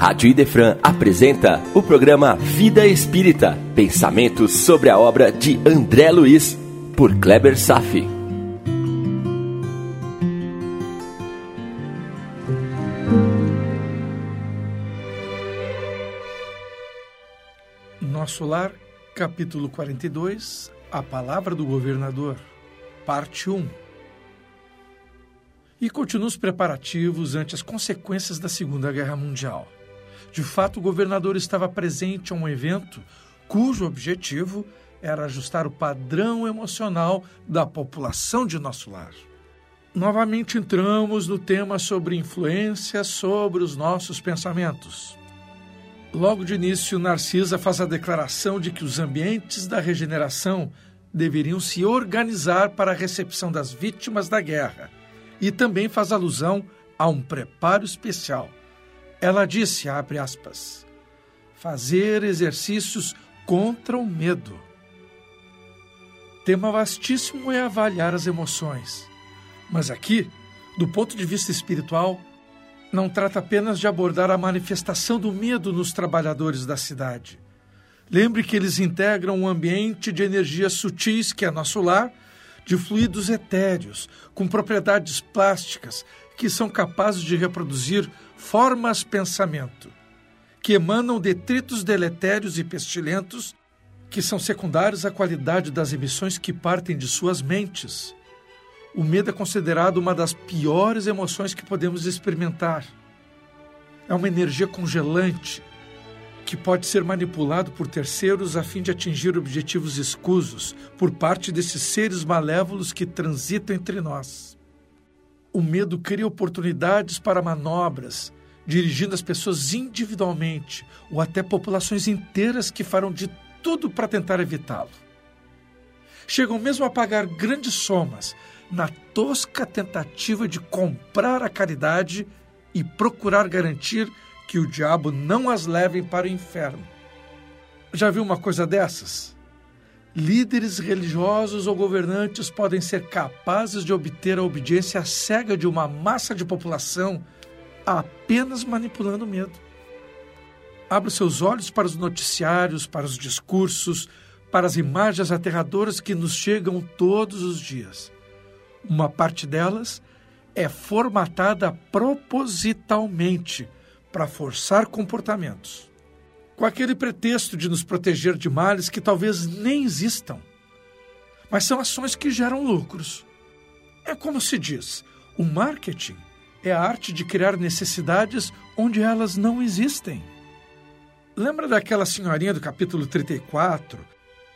Rádio Idefran apresenta o programa Vida Espírita, pensamentos sobre a obra de André Luiz, por Kleber Safi. Nosso Lar, capítulo 42, A Palavra do Governador, parte 1. E continua os preparativos ante as consequências da Segunda Guerra Mundial. De fato, o governador estava presente a um evento cujo objetivo era ajustar o padrão emocional da população de nosso lar. Novamente entramos no tema sobre influência sobre os nossos pensamentos. Logo de início, Narcisa faz a declaração de que os ambientes da regeneração deveriam se organizar para a recepção das vítimas da guerra e também faz alusão a um preparo especial ela disse, abre aspas, fazer exercícios contra o medo. Tema vastíssimo é avaliar as emoções. Mas aqui, do ponto de vista espiritual, não trata apenas de abordar a manifestação do medo nos trabalhadores da cidade. Lembre que eles integram um ambiente de energias sutis que é nosso lar, de fluidos etéreos, com propriedades plásticas que são capazes de reproduzir formas pensamento, que emanam detritos deletérios e pestilentos que são secundários à qualidade das emissões que partem de suas mentes. O medo é considerado uma das piores emoções que podemos experimentar. É uma energia congelante que pode ser manipulado por terceiros a fim de atingir objetivos escusos por parte desses seres malévolos que transitam entre nós. O medo cria oportunidades para manobras, dirigindo as pessoas individualmente ou até populações inteiras que farão de tudo para tentar evitá-lo. Chegam mesmo a pagar grandes somas na tosca tentativa de comprar a caridade e procurar garantir que o diabo não as leve para o inferno. Já viu uma coisa dessas? Líderes religiosos ou governantes podem ser capazes de obter a obediência cega de uma massa de população apenas manipulando o medo. Abra seus olhos para os noticiários, para os discursos, para as imagens aterradoras que nos chegam todos os dias. Uma parte delas é formatada propositalmente para forçar comportamentos com aquele pretexto de nos proteger de males que talvez nem existam. Mas são ações que geram lucros. É como se diz: o marketing é a arte de criar necessidades onde elas não existem. Lembra daquela senhorinha do capítulo 34?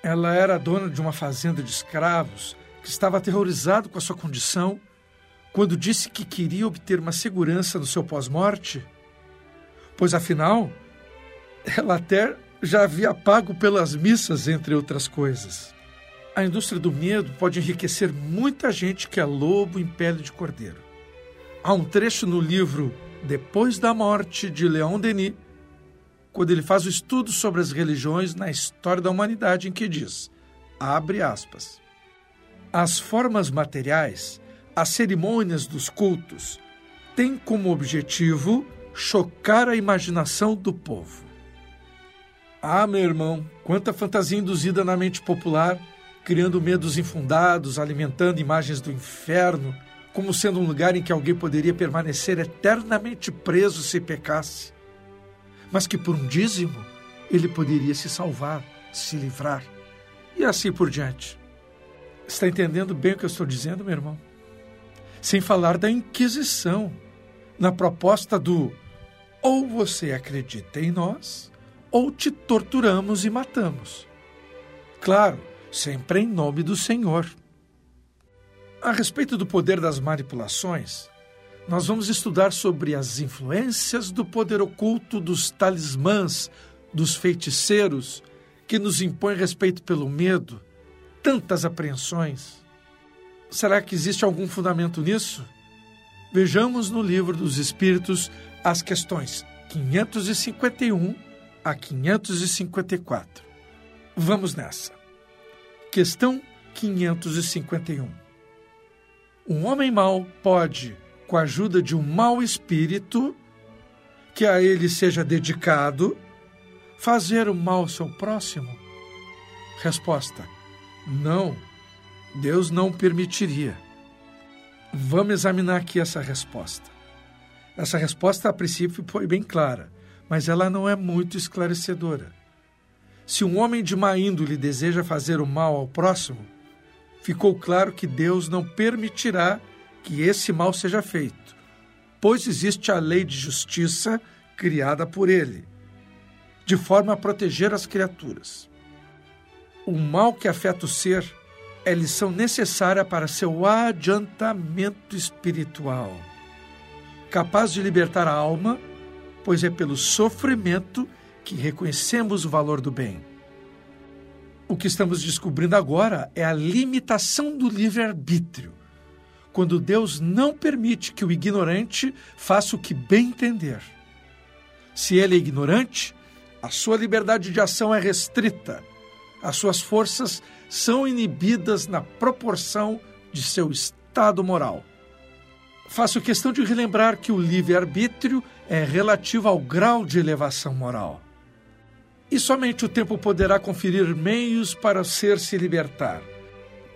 Ela era dona de uma fazenda de escravos que estava aterrorizado com a sua condição quando disse que queria obter uma segurança no seu pós-morte? Pois afinal, ela até já havia pago pelas missas, entre outras coisas. A indústria do medo pode enriquecer muita gente que é lobo em pele de cordeiro. Há um trecho no livro Depois da Morte, de Leon Denis, quando ele faz o estudo sobre as religiões na história da humanidade, em que diz, abre aspas, as formas materiais, as cerimônias dos cultos, têm como objetivo chocar a imaginação do povo. Ah, meu irmão, quanta fantasia induzida na mente popular, criando medos infundados, alimentando imagens do inferno, como sendo um lugar em que alguém poderia permanecer eternamente preso se pecasse, mas que por um dízimo ele poderia se salvar, se livrar, e assim por diante. Está entendendo bem o que eu estou dizendo, meu irmão? Sem falar da Inquisição, na proposta do ou você acredita em nós, ou te torturamos e matamos. Claro, sempre em nome do Senhor. A respeito do poder das manipulações, nós vamos estudar sobre as influências do poder oculto dos talismãs, dos feiticeiros, que nos impõem respeito pelo medo, tantas apreensões. Será que existe algum fundamento nisso? Vejamos no livro dos Espíritos as questões 551 a 554. Vamos nessa. Questão 551. Um homem mau pode, com a ajuda de um mau espírito, que a ele seja dedicado fazer o mal ao seu próximo? Resposta: Não, Deus não permitiria. Vamos examinar aqui essa resposta. Essa resposta, a princípio, foi bem clara, mas ela não é muito esclarecedora. Se um homem de má índole deseja fazer o mal ao próximo, ficou claro que Deus não permitirá que esse mal seja feito, pois existe a lei de justiça criada por ele, de forma a proteger as criaturas. O mal que afeta o ser é lição necessária para seu adiantamento espiritual, capaz de libertar a alma, pois é pelo sofrimento que reconhecemos o valor do bem. O que estamos descobrindo agora é a limitação do livre-arbítrio, quando Deus não permite que o ignorante faça o que bem entender. Se ele é ignorante, a sua liberdade de ação é restrita, as suas forças são inibidas na proporção de seu estado moral. Faço questão de relembrar que o livre-arbítrio é relativo ao grau de elevação moral e somente o tempo poderá conferir meios para o ser se libertar.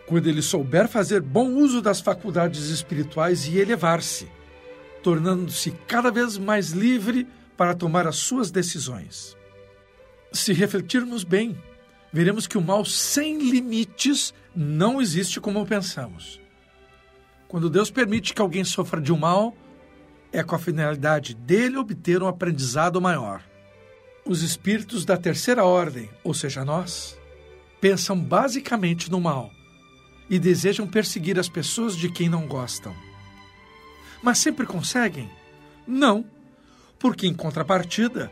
Quando ele souber fazer bom uso das faculdades espirituais e elevar-se, tornando-se cada vez mais livre para tomar as suas decisões. Se refletirmos bem, veremos que o mal sem limites não existe como pensamos. Quando Deus permite que alguém sofra de um mal, é com a finalidade dele obter um aprendizado maior. Os espíritos da terceira ordem, ou seja, nós, pensam basicamente no mal e desejam perseguir as pessoas de quem não gostam. Mas sempre conseguem? Não, porque em contrapartida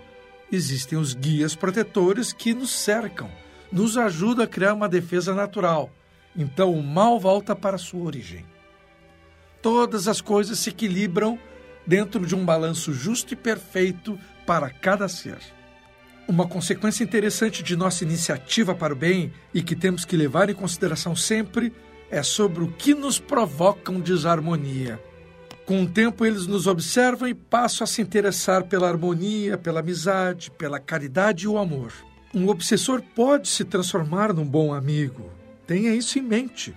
existem os guias protetores que nos cercam, nos ajudam a criar uma defesa natural. Então o mal volta para sua origem. Todas as coisas se equilibram dentro de um balanço justo e perfeito para cada ser. Uma consequência interessante de nossa iniciativa para o bem e que temos que levar em consideração sempre é sobre o que nos provocam desarmonia. Com o tempo, eles nos observam e passam a se interessar pela harmonia, pela amizade, pela caridade e o amor. Um obsessor pode se transformar num bom amigo. Tenha isso em mente.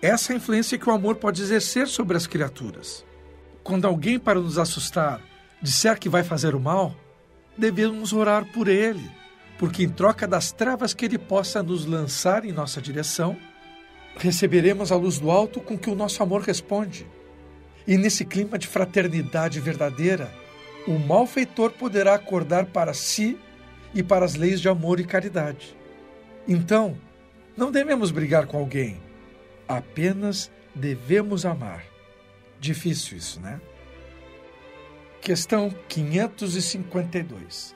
Essa é a influência que o amor pode exercer sobre as criaturas. Quando alguém, para nos assustar, disser que vai fazer o mal, devemos orar por ele, porque em troca das trevas que ele possa nos lançar em nossa direção, receberemos a luz do alto com que o nosso amor responde. E nesse clima de fraternidade verdadeira, o malfeitor poderá acordar para si e para as leis de amor e caridade. Então, não devemos brigar com alguém, apenas devemos amar. Difícil isso, né? Questão 552.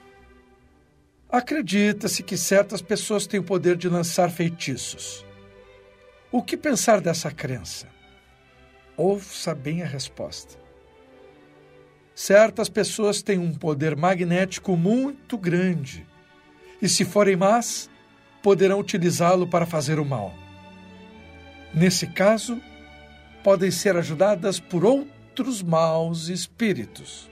Acredita-se que certas pessoas têm o poder de lançar feitiços. O que pensar dessa crença? Ouça bem a resposta. Certas pessoas têm um poder magnético muito grande e, se forem más, poderão utilizá-lo para fazer o mal. Nesse caso, podem ser ajudadas por outros maus espíritos.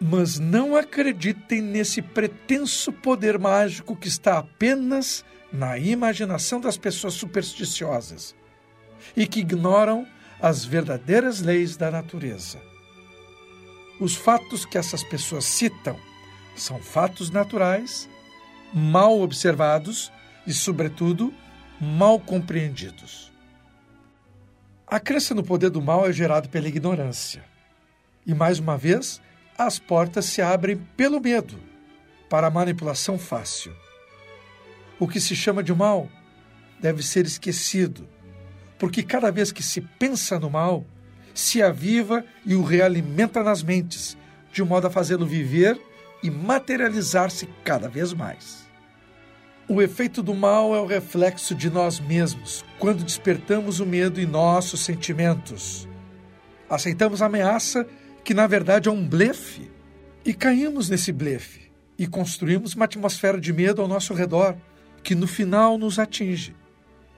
Mas não acreditem nesse pretenso poder mágico que está apenas na imaginação das pessoas supersticiosas e que ignoram as verdadeiras leis da natureza. Os fatos que essas pessoas citam são fatos naturais, mal observados e, sobretudo, mal compreendidos. A crença no poder do mal é gerada pela ignorância. E, mais uma vez, as portas se abrem pelo medo para a manipulação fácil. O que se chama de mal deve ser esquecido, porque cada vez que se pensa no mal, se aviva e o realimenta nas mentes, de modo a fazê-lo viver e materializar-se cada vez mais. O efeito do mal é o reflexo de nós mesmos, quando despertamos o medo em nossos sentimentos. Aceitamos a ameaça que na verdade é um blefe. E caímos nesse blefe e construímos uma atmosfera de medo ao nosso redor, que no final nos atinge.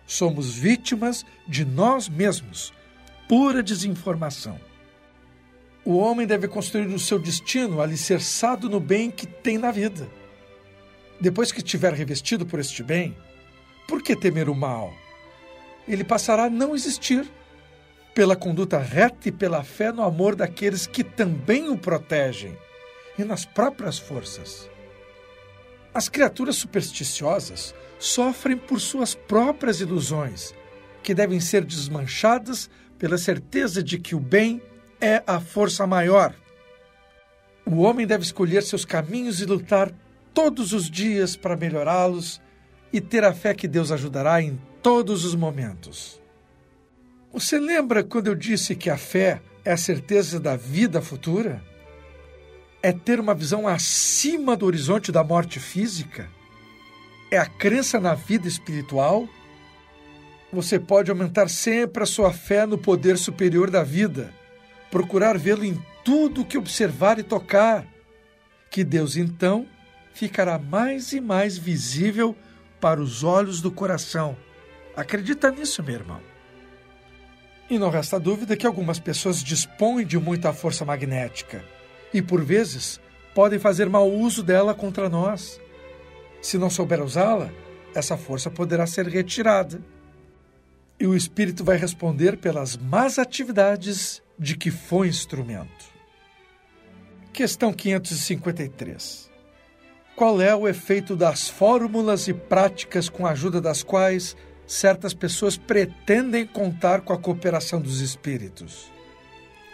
Somos vítimas de nós mesmos, pura desinformação. O homem deve construir o seu destino alicerçado no bem que tem na vida. Depois que estiver revestido por este bem, por que temer o mal? Ele passará a não existir pela conduta reta e pela fé no amor daqueles que também o protegem e nas próprias forças. As criaturas supersticiosas sofrem por suas próprias ilusões, que devem ser desmanchadas pela certeza de que o bem é a força maior. O homem deve escolher seus caminhos e lutar todos os dias para melhorá-los e ter a fé que Deus ajudará em todos os momentos. Você lembra quando eu disse que a fé é a certeza da vida futura? É ter uma visão acima do horizonte da morte física? É a crença na vida espiritual? Você pode aumentar sempre a sua fé no poder superior da vida, procurar vê-lo em tudo que observar e tocar, que Deus então ficará mais e mais visível para os olhos do coração. Acredita nisso, meu irmão. E não resta dúvida que algumas pessoas dispõem de muita força magnética e, por vezes, podem fazer mau uso dela contra nós. Se não souber usá-la, essa força poderá ser retirada. E o espírito vai responder pelas más atividades de que foi instrumento. Questão 553. Qual é o efeito das fórmulas e práticas com a ajuda das quais certas pessoas pretendem contar com a cooperação dos espíritos?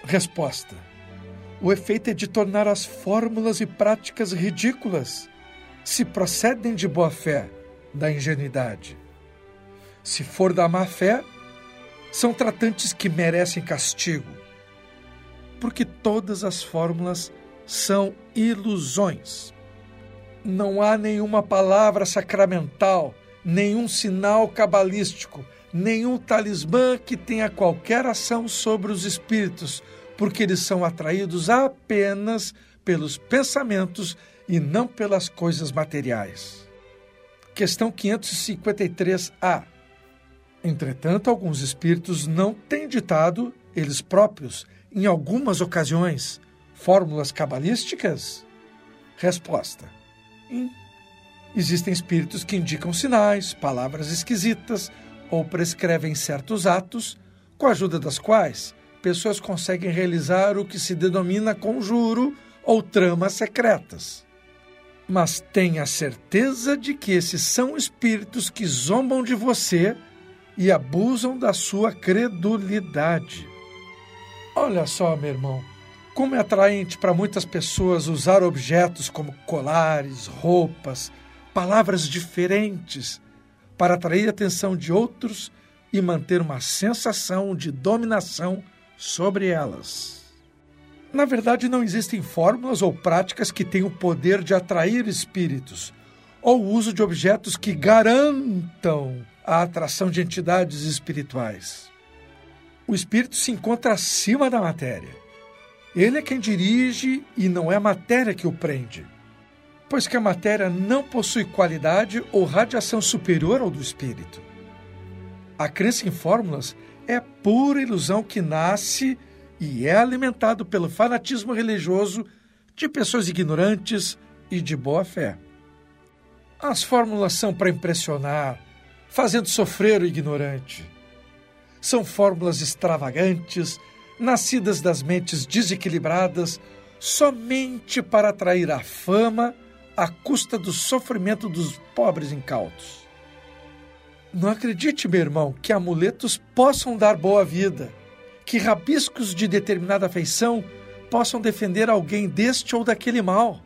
Resposta: O efeito é de tornar as fórmulas e práticas ridículas, se procedem de boa fé, da ingenuidade. Se for da má fé, são tratantes que merecem castigo, porque todas as fórmulas são ilusões. Não há nenhuma palavra sacramental nenhum sinal cabalístico, nenhum talismã que tenha qualquer ação sobre os espíritos, porque eles são atraídos apenas pelos pensamentos e não pelas coisas materiais. Questão 553A. Entretanto, alguns espíritos não têm ditado, eles próprios, em algumas ocasiões, fórmulas cabalísticas? Resposta: Existem espíritos que indicam sinais, palavras esquisitas ou prescrevem certos atos, com a ajuda das quais pessoas conseguem realizar o que se denomina conjuro ou tramas secretas. Mas tenha certeza de que esses são espíritos que zombam de você e abusam da sua credulidade. Olha só, meu irmão, como é atraente para muitas pessoas usar objetos como colares, roupas, palavras diferentes para atrair a atenção de outros e manter uma sensação de dominação sobre elas. Na verdade, não existem fórmulas ou práticas que tenham o poder de atrair espíritos, ou o uso de objetos que garantam a atração de entidades espirituais. O espírito se encontra acima da matéria. Ele é quem dirige e não é a matéria que o prende pois que a matéria não possui qualidade ou radiação superior ao do espírito. A crença em fórmulas é pura ilusão que nasce e é alimentado pelo fanatismo religioso de pessoas ignorantes e de boa fé. As fórmulas são para impressionar, fazendo sofrer o ignorante. São fórmulas extravagantes, nascidas das mentes desequilibradas, somente para atrair a fama à custa do sofrimento dos pobres incautos. Não acredite, meu irmão, que amuletos possam dar boa vida, que rabiscos de determinada feição possam defender alguém deste ou daquele mal.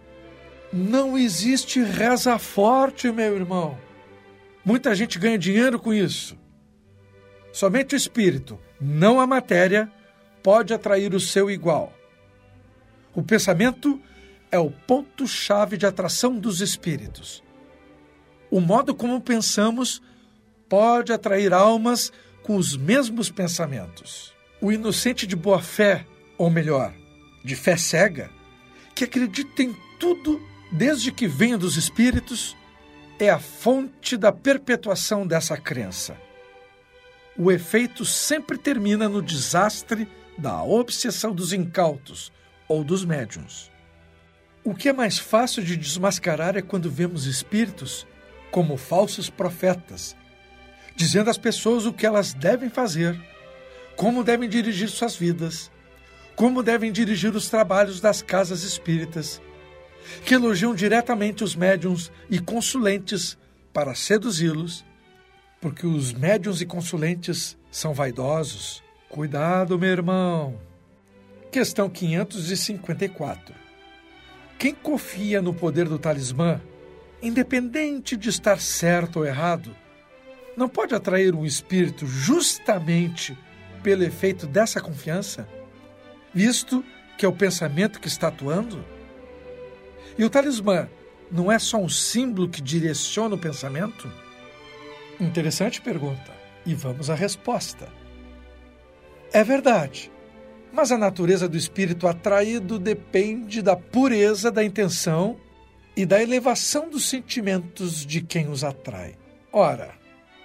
Não existe reza forte, meu irmão. Muita gente ganha dinheiro com isso. Somente o espírito, não a matéria, pode atrair o seu igual. O pensamento é o ponto-chave de atração dos espíritos. O modo como pensamos pode atrair almas com os mesmos pensamentos. O inocente de boa fé, ou melhor, de fé cega, que acredita em tudo desde que venha dos espíritos, é a fonte da perpetuação dessa crença. O efeito sempre termina no desastre da obsessão dos incautos ou dos médiums. O que é mais fácil de desmascarar é quando vemos espíritos como falsos profetas, dizendo às pessoas o que elas devem fazer, como devem dirigir suas vidas, como devem dirigir os trabalhos das casas espíritas, que elogiam diretamente os médiums e consulentes para seduzi-los, porque os médiums e consulentes são vaidosos. Cuidado, meu irmão. Questão 554. Quem confia no poder do talismã, independente de estar certo ou errado, não pode atrair um espírito justamente pelo efeito dessa confiança, visto que é o pensamento que está atuando? E o talismã não é só um símbolo que direciona o pensamento? Interessante pergunta. E vamos à resposta. É verdade, mas a natureza do espírito atraído depende da pureza da intenção e da elevação dos sentimentos de quem os atrai. Ora,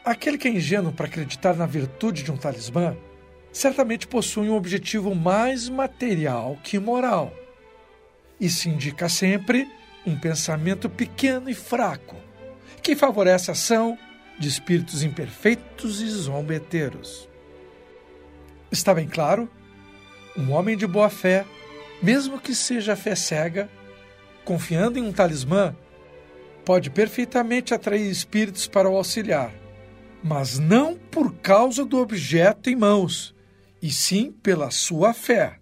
aquele que é ingênuo para acreditar na virtude de um talismã certamente possui um objetivo mais material que moral e se indica sempre um pensamento pequeno e fraco, que favorece a ação de espíritos imperfeitos e zombeteiros. Está bem claro? Um homem de boa fé, mesmo que seja fé cega, confiando em um talismã, pode perfeitamente atrair espíritos para o auxiliar, mas não por causa do objeto em mãos, e sim pela sua fé.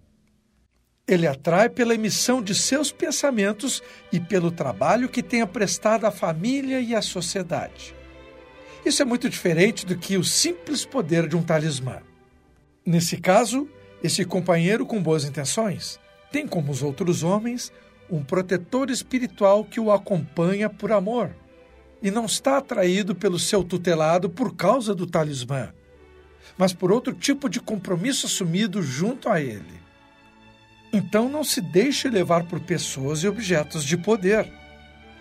Ele atrai pela emissão de seus pensamentos e pelo trabalho que tenha prestado à família e à sociedade. Isso é muito diferente do que o simples poder de um talismã. Nesse caso, esse companheiro com boas intenções tem, como os outros homens, um protetor espiritual que o acompanha por amor e não está atraído pelo seu tutelado por causa do talismã, mas por outro tipo de compromisso assumido junto a ele. Então não se deixe levar por pessoas e objetos de poder.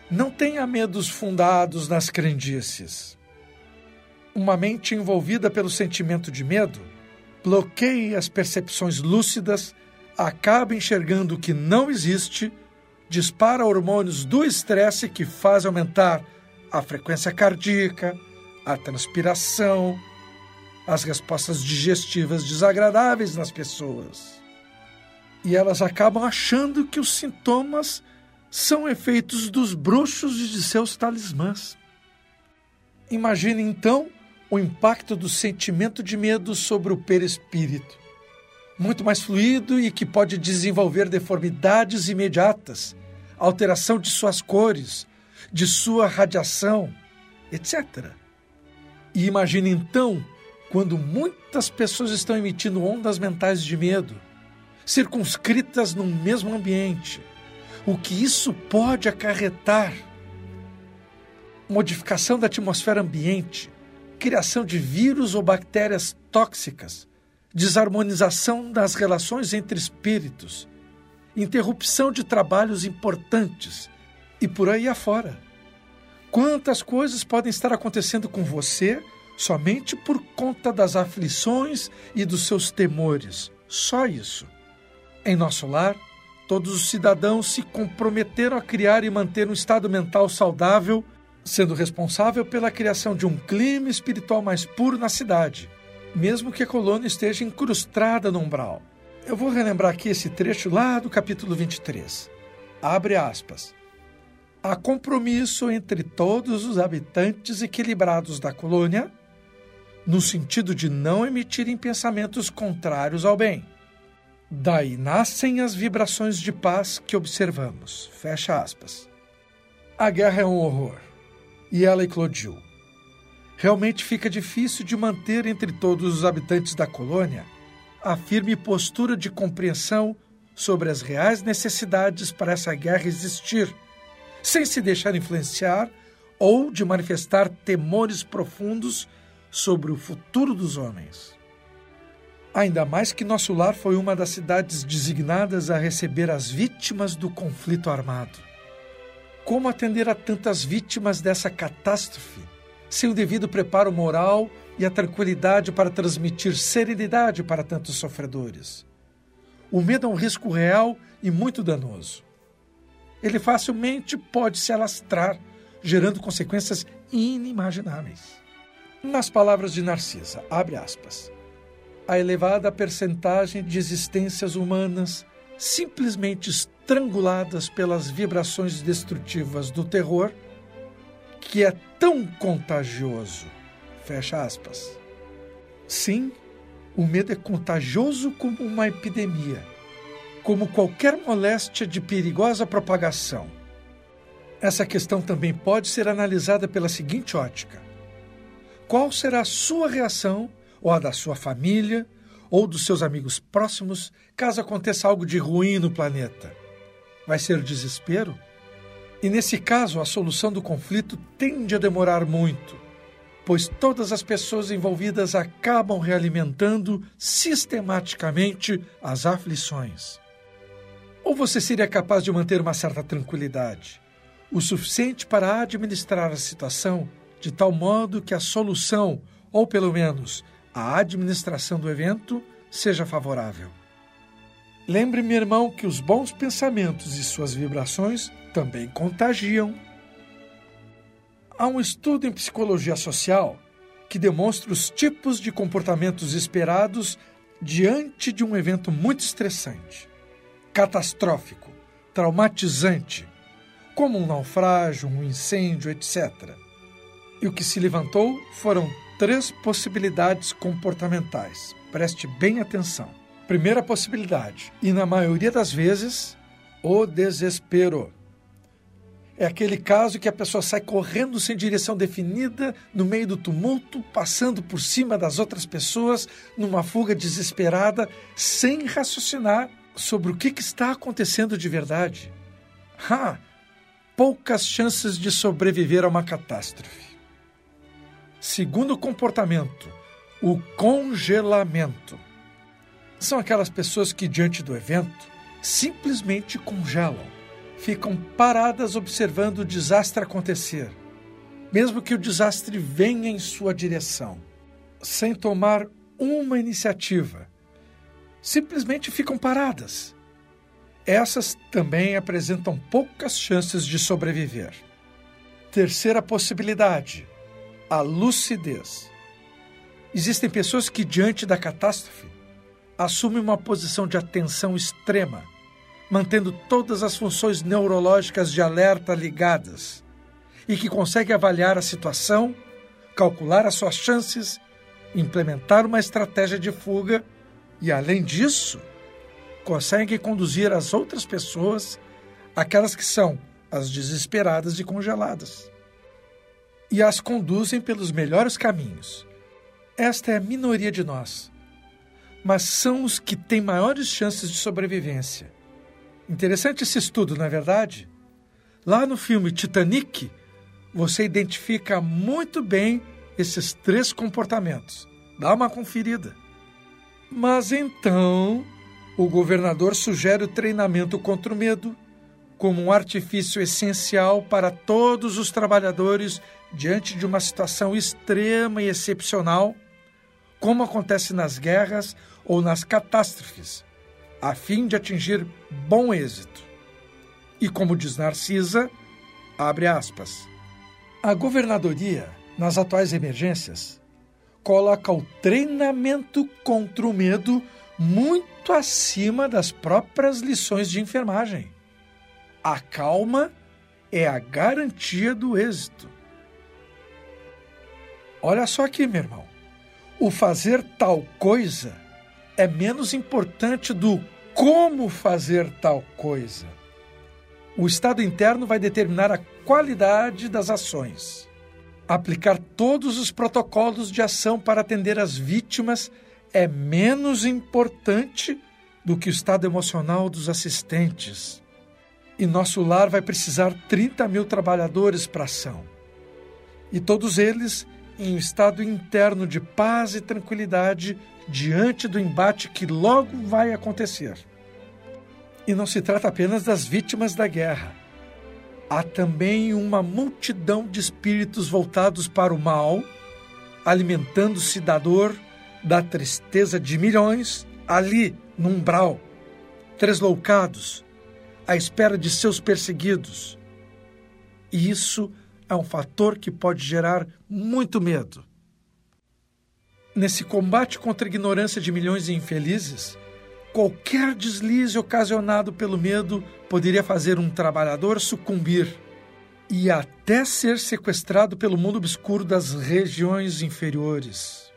Não tenha medos fundados nas crendices. Uma mente envolvida pelo sentimento de medo bloqueia as percepções lúcidas, acaba enxergando o que não existe, dispara hormônios do estresse que faz aumentar a frequência cardíaca, a transpiração, as respostas digestivas desagradáveis nas pessoas e elas acabam achando que os sintomas são efeitos dos bruxos e de seus talismãs. Imagine então o impacto do sentimento de medo sobre o perispírito, muito mais fluido e que pode desenvolver deformidades imediatas, alteração de suas cores, de sua radiação, etc. E imagine então quando muitas pessoas estão emitindo ondas mentais de medo circunscritas num mesmo ambiente. O que isso pode acarretar? Modificação da atmosfera ambiente, criação de vírus ou bactérias tóxicas, desarmonização das relações entre espíritos, interrupção de trabalhos importantes e por aí afora. Quantas coisas podem estar acontecendo com você somente por conta das aflições e dos seus temores? Só isso. Em nosso lar, todos os cidadãos se comprometeram a criar e manter um estado mental saudável, sendo responsável pela criação de um clima espiritual mais puro na cidade, mesmo que a colônia esteja incrustada no umbral. Eu vou relembrar aqui esse trecho lá do capítulo 23. Abre aspas. Há compromisso entre todos os habitantes equilibrados da colônia, no sentido de não emitirem pensamentos contrários ao bem Daí nascem as vibrações de paz que observamos. Fecha aspas. A guerra é um horror. E ela eclodiu. Realmente fica difícil de manter entre todos os habitantes da colônia a firme postura de compreensão sobre as reais necessidades para essa guerra existir, sem se deixar influenciar ou de manifestar temores profundos sobre o futuro dos homens. Ainda mais que nosso lar foi uma das cidades designadas a receber as vítimas do conflito armado. Como atender a tantas vítimas dessa catástrofe sem o devido preparo moral e a tranquilidade para transmitir serenidade para tantos sofredores? o medo é um risco real e muito danoso. Ele facilmente pode se alastrar, gerando consequências inimagináveis. Nas palavras de Narcisa, abre aspas, a elevada percentagem de existências humanas simplesmente estranguladas pelas vibrações destrutivas do terror, que é tão contagioso. Fecha aspas. Sim, o medo é contagioso como uma epidemia, como qualquer moléstia de perigosa propagação. Essa questão também pode ser analisada pela seguinte ótica: qual será a sua reação, ou a da sua família, ou dos seus amigos próximos, caso aconteça algo de ruim no planeta? Vai ser desespero? E nesse caso, a solução do conflito tende a demorar muito pois todas as pessoas envolvidas acabam realimentando sistematicamente as aflições. Ou você seria capaz de manter uma certa tranquilidade, o suficiente para administrar a situação de tal modo que a solução, ou pelo menos a administração do evento, seja favorável. Lembre, meu irmão, que os bons pensamentos e suas vibrações também contagiam Há um estudo em psicologia social que demonstra os tipos de comportamentos esperados diante de um evento muito estressante, catastrófico, traumatizante, como um naufrágio, um incêndio, etc. E o que se levantou foram três possibilidades comportamentais. Preste bem atenção. Primeira possibilidade, e na maioria das vezes, o desespero. É aquele caso que a pessoa sai correndo sem direção definida, no meio do tumulto, passando por cima das outras pessoas, numa fuga desesperada, sem raciocinar sobre o que, está acontecendo de verdade. Ha! Poucas chances de sobreviver a uma catástrofe. Segundo comportamento, o congelamento. São aquelas pessoas que, diante do evento, simplesmente congelam ficam paradas observando o desastre acontecer, mesmo que o desastre venha em sua direção, sem tomar uma iniciativa. Simplesmente ficam paradas. Essas também apresentam poucas chances de sobreviver. Terceira possibilidade: a lucidez. Existem pessoas que, diante da catástrofe, assumem uma posição de atenção extrema mantendo todas as funções neurológicas de alerta ligadas e que consegue avaliar a situação, calcular as suas chances, implementar uma estratégia de fuga e, além disso, consegue conduzir as outras pessoas, aquelas que são as desesperadas e congeladas, e as conduzem pelos melhores caminhos. Esta é a minoria de nós, mas são os que têm maiores chances de sobrevivência Interessante esse estudo, não é verdade? Lá no filme Titanic, você identifica muito bem esses três comportamentos. Dá uma conferida. Mas então, o governador sugere o treinamento contra o medo como um artifício essencial para todos os trabalhadores diante de uma situação extrema e excepcional, como acontece nas guerras ou nas catástrofes a fim de atingir bom êxito. E como diz Narcisa, abre aspas, a governadoria, nas atuais emergências, coloca o treinamento contra o medo muito acima das próprias lições de enfermagem. A calma é a garantia do êxito. Olha só aqui, meu irmão. O fazer tal coisa é menos importante do como fazer tal coisa. O estado interno vai determinar a qualidade das ações. Aplicar todos os protocolos de ação para atender as vítimas é menos importante do que o estado emocional dos assistentes. E nosso lar vai precisar 30 mil trabalhadores para ação. E todos eles em um estado interno de paz e tranquilidade diante do embate que logo vai acontecer. E não se trata apenas das vítimas da guerra. Há também uma multidão de espíritos voltados para o mal, alimentando-se da dor, da tristeza de milhões, ali no umbral, tresloucados, à espera de seus perseguidos. E isso é um fator que pode gerar muito medo. Nesse combate contra a ignorância de milhões de infelizes, qualquer deslize ocasionado pelo medo poderia fazer um trabalhador sucumbir e até ser sequestrado pelo mundo obscuro das regiões inferiores.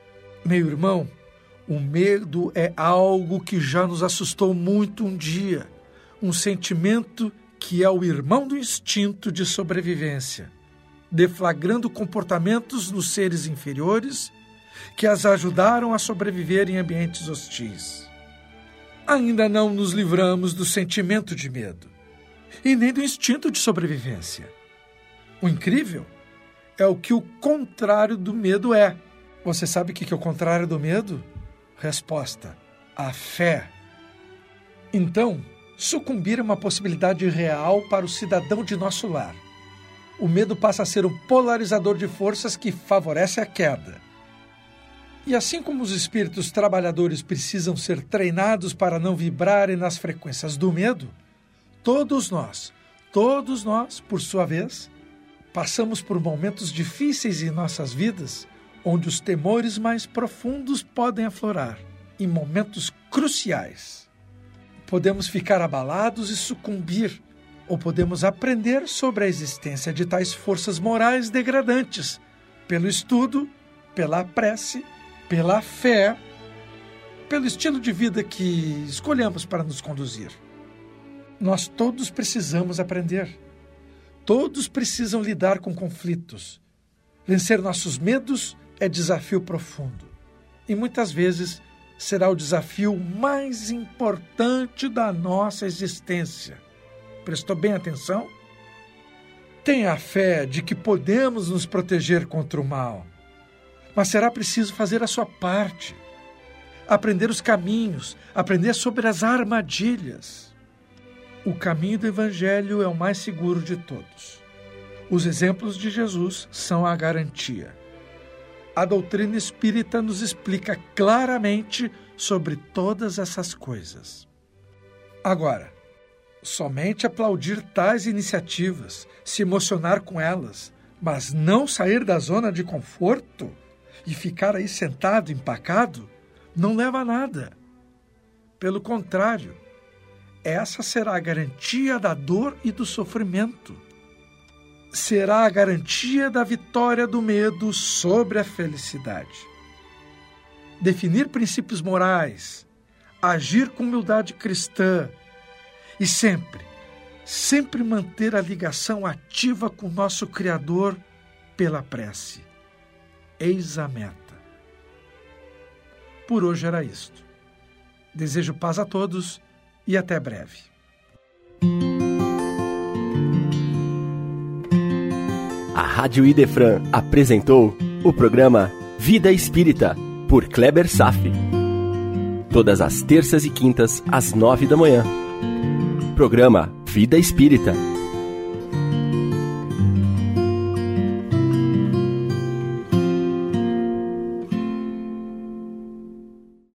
Meu irmão, o medo é algo que já nos assustou muito um dia, um sentimento que é o irmão do instinto de sobrevivência, deflagrando comportamentos nos seres inferiores que as ajudaram a sobreviver em ambientes hostis. Ainda não nos livramos do sentimento de medo e nem do instinto de sobrevivência. O incrível é o que o contrário do medo é. Você sabe o que é o contrário do medo? Resposta: a fé. Então, sucumbir é uma possibilidade real para o cidadão de nosso lar. O medo passa a ser um polarizador de forças que favorece a queda. E assim como os espíritos trabalhadores precisam ser treinados para não vibrarem nas frequências do medo, todos nós, todos nós, por sua vez, Passamos por momentos difíceis em nossas vidas, onde os temores mais profundos podem aflorar, em momentos cruciais. Podemos ficar abalados e sucumbir, ou podemos aprender sobre a existência de tais forças morais degradantes, pelo estudo, pela prece, pela fé, pelo estilo de vida que escolhemos para nos conduzir. Nós todos precisamos aprender Todos precisam lidar com conflitos. Vencer nossos medos é desafio profundo. E muitas vezes será o desafio mais importante da nossa existência. Prestou bem atenção? Tenha a fé de que podemos nos proteger contra o mal, mas será preciso fazer a sua parte. Aprender os caminhos, aprender sobre as armadilhas. O caminho do Evangelho é o mais seguro de todos. Os exemplos de Jesus são a garantia. A doutrina espírita nos explica claramente sobre todas essas coisas. Agora, somente aplaudir tais iniciativas, se emocionar com elas, mas não sair da zona de conforto e ficar aí sentado, empacado, não leva a nada. Pelo contrário, essa será a garantia da dor e do sofrimento. Será a garantia da vitória do medo sobre a felicidade. Definir princípios morais, agir com humildade cristã e sempre, sempre manter a ligação ativa com nosso Criador pela prece. Eis a meta. Por hoje era isto. Desejo paz a todos e até breve. A Rádio Idefran apresentou o programa Vida Espírita, por Kleber Safi. Todas as terças e quintas, às nove da manhã. Programa Vida Espírita